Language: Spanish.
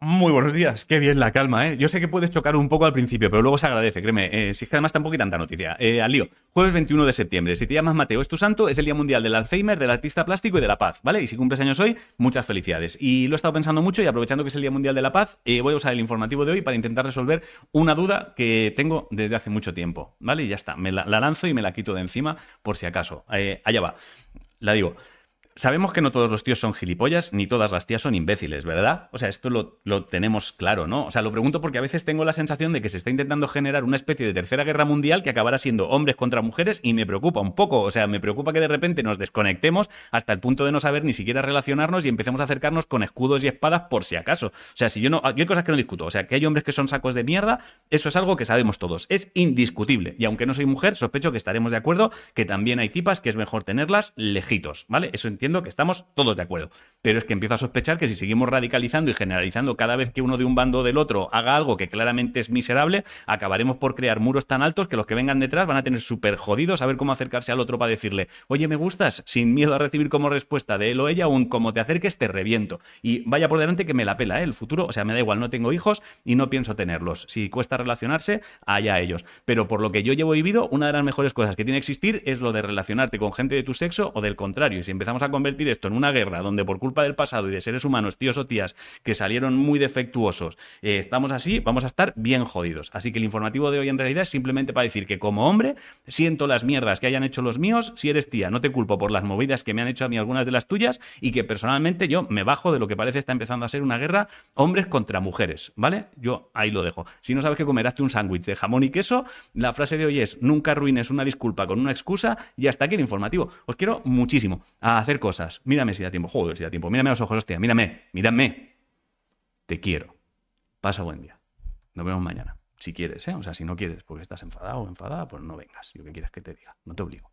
Muy buenos días, qué bien la calma, ¿eh? Yo sé que puedes chocar un poco al principio, pero luego se agradece, créeme. Eh, si es que además tampoco hay tanta noticia. Eh, al lío, jueves 21 de septiembre. Si te llamas Mateo, es tu santo, es el Día Mundial del Alzheimer, del Artista Plástico y de la Paz, ¿vale? Y si cumples años hoy, muchas felicidades. Y lo he estado pensando mucho y aprovechando que es el Día Mundial de la Paz, eh, voy a usar el informativo de hoy para intentar resolver una duda que tengo desde hace mucho tiempo, ¿vale? Y ya está, me la, la lanzo y me la quito de encima por si acaso. Eh, allá va. La digo. Sabemos que no todos los tíos son gilipollas, ni todas las tías son imbéciles, ¿verdad? O sea, esto lo, lo, tenemos claro, ¿no? O sea, lo pregunto porque a veces tengo la sensación de que se está intentando generar una especie de tercera guerra mundial que acabará siendo hombres contra mujeres y me preocupa un poco. O sea, me preocupa que de repente nos desconectemos hasta el punto de no saber ni siquiera relacionarnos y empecemos a acercarnos con escudos y espadas por si acaso. O sea, si yo no. Yo hay cosas que no discuto. O sea, que hay hombres que son sacos de mierda, eso es algo que sabemos todos. Es indiscutible. Y aunque no soy mujer, sospecho que estaremos de acuerdo que también hay tipas que es mejor tenerlas lejitos, ¿vale? Eso entiendo que estamos todos de acuerdo. Pero es que empiezo a sospechar que si seguimos radicalizando y generalizando cada vez que uno de un bando o del otro haga algo que claramente es miserable, acabaremos por crear muros tan altos que los que vengan detrás van a tener súper jodidos a ver cómo acercarse al otro para decirle, oye, me gustas, sin miedo a recibir como respuesta de él o ella un como te acerques te reviento. Y vaya por delante que me la pela, ¿eh? El futuro, o sea, me da igual, no tengo hijos y no pienso tenerlos. Si cuesta relacionarse, allá ellos. Pero por lo que yo llevo vivido, una de las mejores cosas que tiene que existir es lo de relacionarte con gente de tu sexo o del contrario. Y si empezamos a convertir esto en una guerra donde por culpa del pasado y de seres humanos, tíos o tías, que salieron muy defectuosos, eh, estamos así, vamos a estar bien jodidos. Así que el informativo de hoy en realidad es simplemente para decir que como hombre siento las mierdas que hayan hecho los míos, si eres tía, no te culpo por las movidas que me han hecho a mí algunas de las tuyas y que personalmente yo me bajo de lo que parece está empezando a ser una guerra hombres contra mujeres, ¿vale? Yo ahí lo dejo. Si no sabes qué comer, hazte un sándwich de jamón y queso. La frase de hoy es, nunca arruines una disculpa con una excusa y hasta aquí el informativo. Os quiero muchísimo a cosas. Mírame si da tiempo. Joder, si da tiempo. Mírame los ojos, hostia. Mírame, mírame. Te quiero. Pasa buen día. Nos vemos mañana. Si quieres, ¿eh? O sea, si no quieres porque estás enfadado o enfadada, pues no vengas. Yo qué quieres que te diga. No te obligo.